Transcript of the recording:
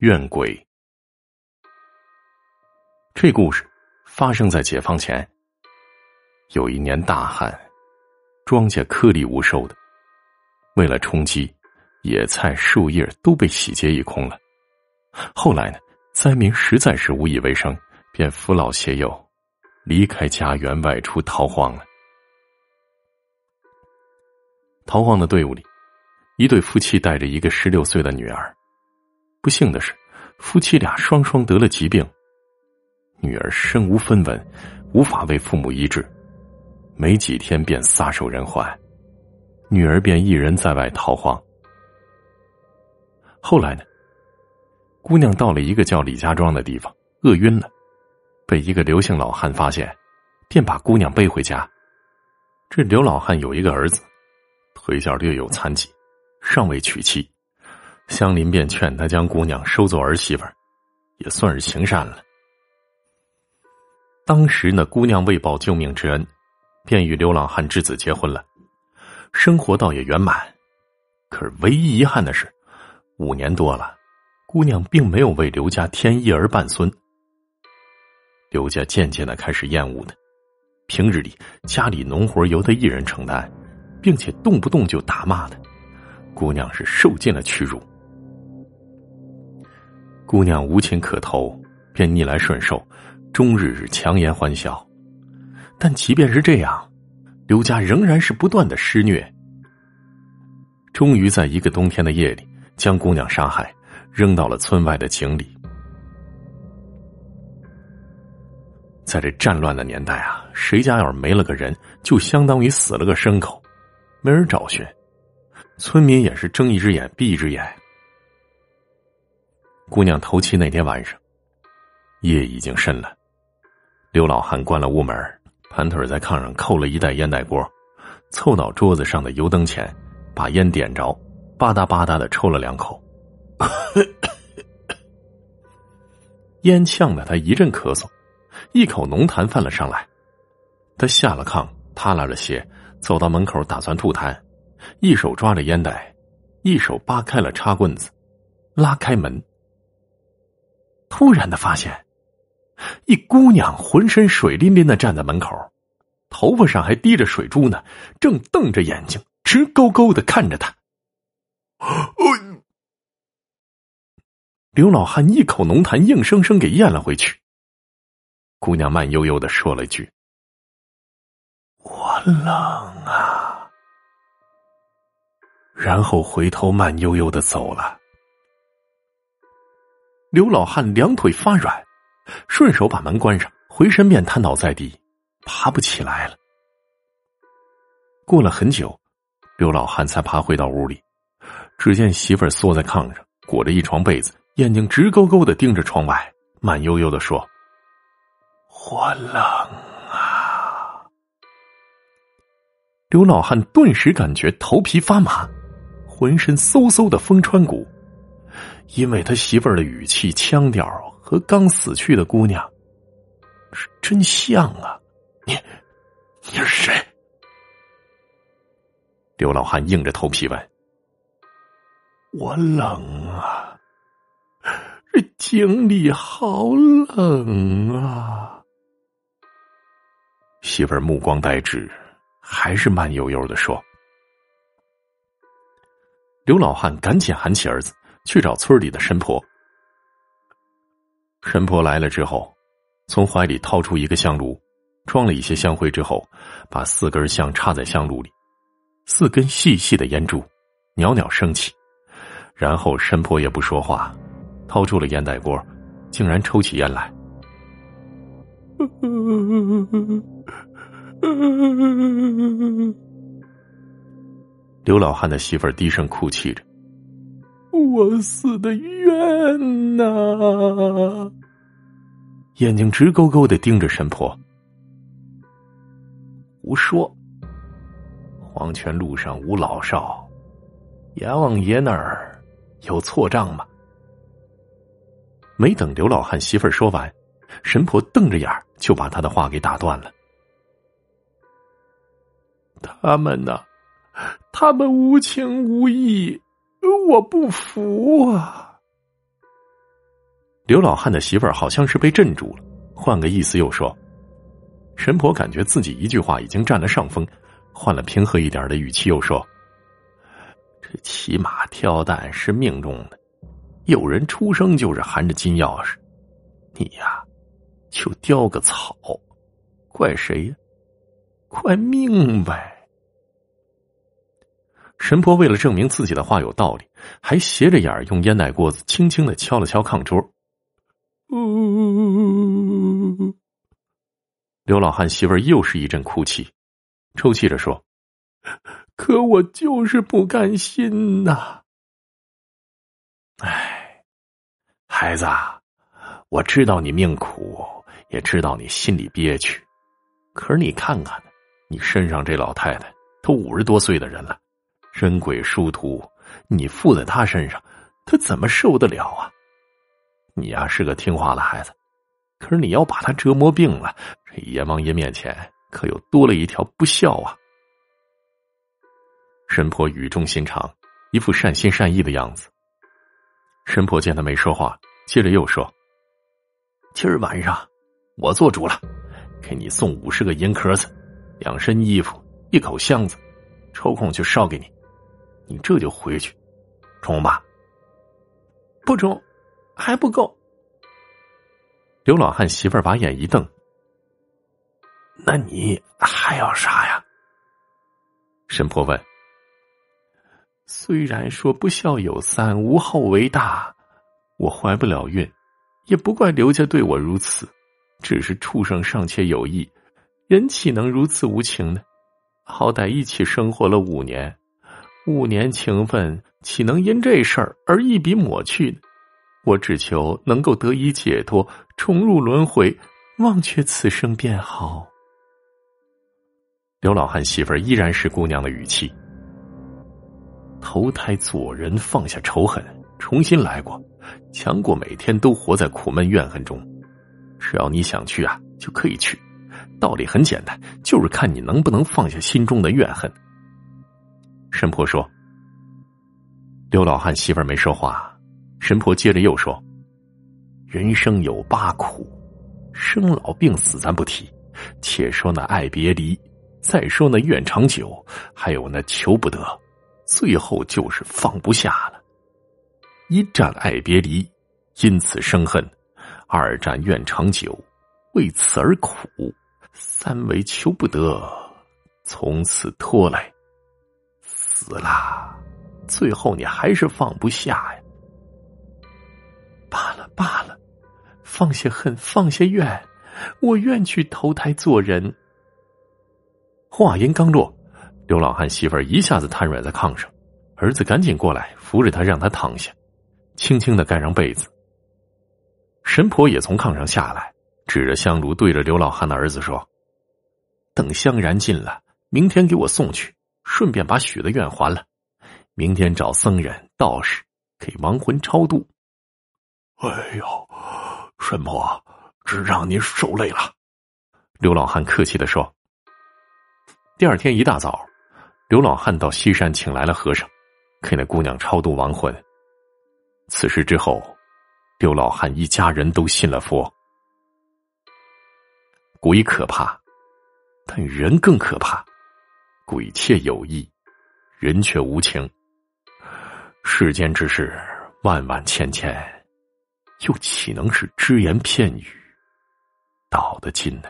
怨鬼。这故事发生在解放前。有一年大旱，庄稼颗粒无收的，为了充饥，野菜、树叶都被洗劫一空了。后来呢，灾民实在是无以为生，便扶老携幼，离开家园外出逃荒了。逃荒的队伍里，一对夫妻带着一个十六岁的女儿。不幸的是，夫妻俩双双得了疾病，女儿身无分文，无法为父母医治，没几天便撒手人寰，女儿便一人在外逃荒。后来呢，姑娘到了一个叫李家庄的地方，饿晕了，被一个刘姓老汉发现，便把姑娘背回家。这刘老汉有一个儿子，腿脚略有残疾，尚未娶妻。乡邻便劝他将姑娘收做儿媳妇儿，也算是行善了。当时呢，姑娘为报救命之恩，便与刘老汉之子结婚了，生活倒也圆满。可是唯一遗憾的是，五年多了，姑娘并没有为刘家添一儿半孙。刘家渐渐的开始厌恶他，平日里家里农活由他一人承担，并且动不动就打骂他，姑娘是受尽了屈辱。姑娘无情可投，便逆来顺受，终日强颜欢笑。但即便是这样，刘家仍然是不断的施虐。终于在一个冬天的夜里，将姑娘杀害，扔到了村外的井里。在这战乱的年代啊，谁家要是没了个人，就相当于死了个牲口，没人找寻，村民也是睁一只眼闭一只眼。姑娘头七那天晚上，夜已经深了。刘老汉关了屋门，盘腿在炕上扣了一袋烟袋锅，凑到桌子上的油灯前，把烟点着，吧嗒吧嗒的抽了两口，烟呛得他一阵咳嗽，一口浓痰泛了上来。他下了炕，踏拉着鞋走到门口，打算吐痰，一手抓着烟袋，一手扒开了插棍子，拉开门。突然的发现，一姑娘浑身水淋淋的站在门口，头发上还滴着水珠呢，正瞪着眼睛，直勾勾的看着他。刘老汉一口浓痰硬生生给咽了回去。姑娘慢悠悠的说了一句：“我冷啊。”然后回头慢悠悠的走了。刘老汉两腿发软，顺手把门关上，回身便瘫倒在地，爬不起来了。过了很久，刘老汉才爬回到屋里，只见媳妇儿缩在炕上，裹着一床被子，眼睛直勾勾的盯着窗外，慢悠悠的说：“我冷啊。”刘老汉顿时感觉头皮发麻，浑身嗖嗖的风穿骨。因为他媳妇儿的语气、腔调和刚死去的姑娘是真像啊！你，你是谁？刘老汉硬着头皮问：“我冷啊，这井里好冷啊！”媳妇儿目光呆滞，还是慢悠悠的说：“刘老汉，赶紧喊起儿子。”去找村里的神婆。神婆来了之后，从怀里掏出一个香炉，装了一些香灰之后，把四根香插在香炉里，四根细细的烟柱，袅袅升起。然后神婆也不说话，掏出了烟袋锅，竟然抽起烟来。刘老汉的媳妇儿低声哭泣着。我死的冤呐！眼睛直勾勾的盯着神婆。胡说！黄泉路上无老少，阎王爷那儿有错账吗？没等刘老汉媳妇儿说完，神婆瞪着眼就把他的话给打断了。他们呢？他们无情无义。我不服啊！刘老汉的媳妇儿好像是被镇住了，换个意思又说：“神婆感觉自己一句话已经占了上风，换了平和一点的语气又说：‘这骑马挑担是命中的，有人出生就是含着金钥匙，你呀，就叼个草，怪谁呀？怪命呗。’”神婆为了证明自己的话有道理，还斜着眼用烟袋锅子轻轻的敲了敲炕桌。呜！刘老汉媳妇儿又是一阵哭泣，抽泣着说：“可我就是不甘心呐！哎，孩子，我知道你命苦，也知道你心里憋屈，可是你看看，你身上这老太太都五十多岁的人了。”人鬼殊途，你附在他身上，他怎么受得了啊？你呀是个听话的孩子，可是你要把他折磨病了，这阎王爷面前可又多了一条不孝啊！神婆语重心长，一副善心善意的样子。神婆见他没说话，接着又说：“今儿晚上我做主了，给你送五十个银壳子，两身衣服，一口箱子，抽空去烧给你。”你这就回去，中吧？不中，还不够。刘老汉媳妇儿把眼一瞪：“那你还要啥呀？”神婆问：“虽然说不孝有三，无后为大，我怀不了孕，也不怪刘家对我如此，只是畜生尚且有意，人岂能如此无情呢？好歹一起生活了五年。”五年情分，岂能因这事儿而一笔抹去？我只求能够得以解脱，重入轮回，忘却此生便好。刘老汉媳妇儿依然是姑娘的语气：投胎做人，放下仇恨，重新来过，强过每天都活在苦闷怨恨中。只要你想去啊，就可以去。道理很简单，就是看你能不能放下心中的怨恨。神婆说：“刘老汉媳妇儿没说话。”神婆接着又说：“人生有八苦，生老病死咱不提，且说那爱别离，再说那怨长久，还有那求不得，最后就是放不下了。一战爱别离，因此生恨；二战怨长久，为此而苦；三为求不得，从此拖累。”死了，最后你还是放不下呀。罢了罢了，放下恨，放下怨，我愿去投胎做人。话音刚落，刘老汉媳妇儿一下子瘫软在炕上，儿子赶紧过来扶着他，让他躺下，轻轻的盖上被子。神婆也从炕上下来，指着香炉，对着刘老汉的儿子说：“等香燃尽了，明天给我送去。”顺便把许的愿还了，明天找僧人道士给亡魂超度。哎呦，神婆，只让您受累了。刘老汉客气的说。第二天一大早，刘老汉到西山请来了和尚，给那姑娘超度亡魂。此事之后，刘老汉一家人都信了佛。鬼可怕，但人更可怕。鬼妾有意，人却无情。世间之事万万千千，又岂能是只言片语道得尽呢？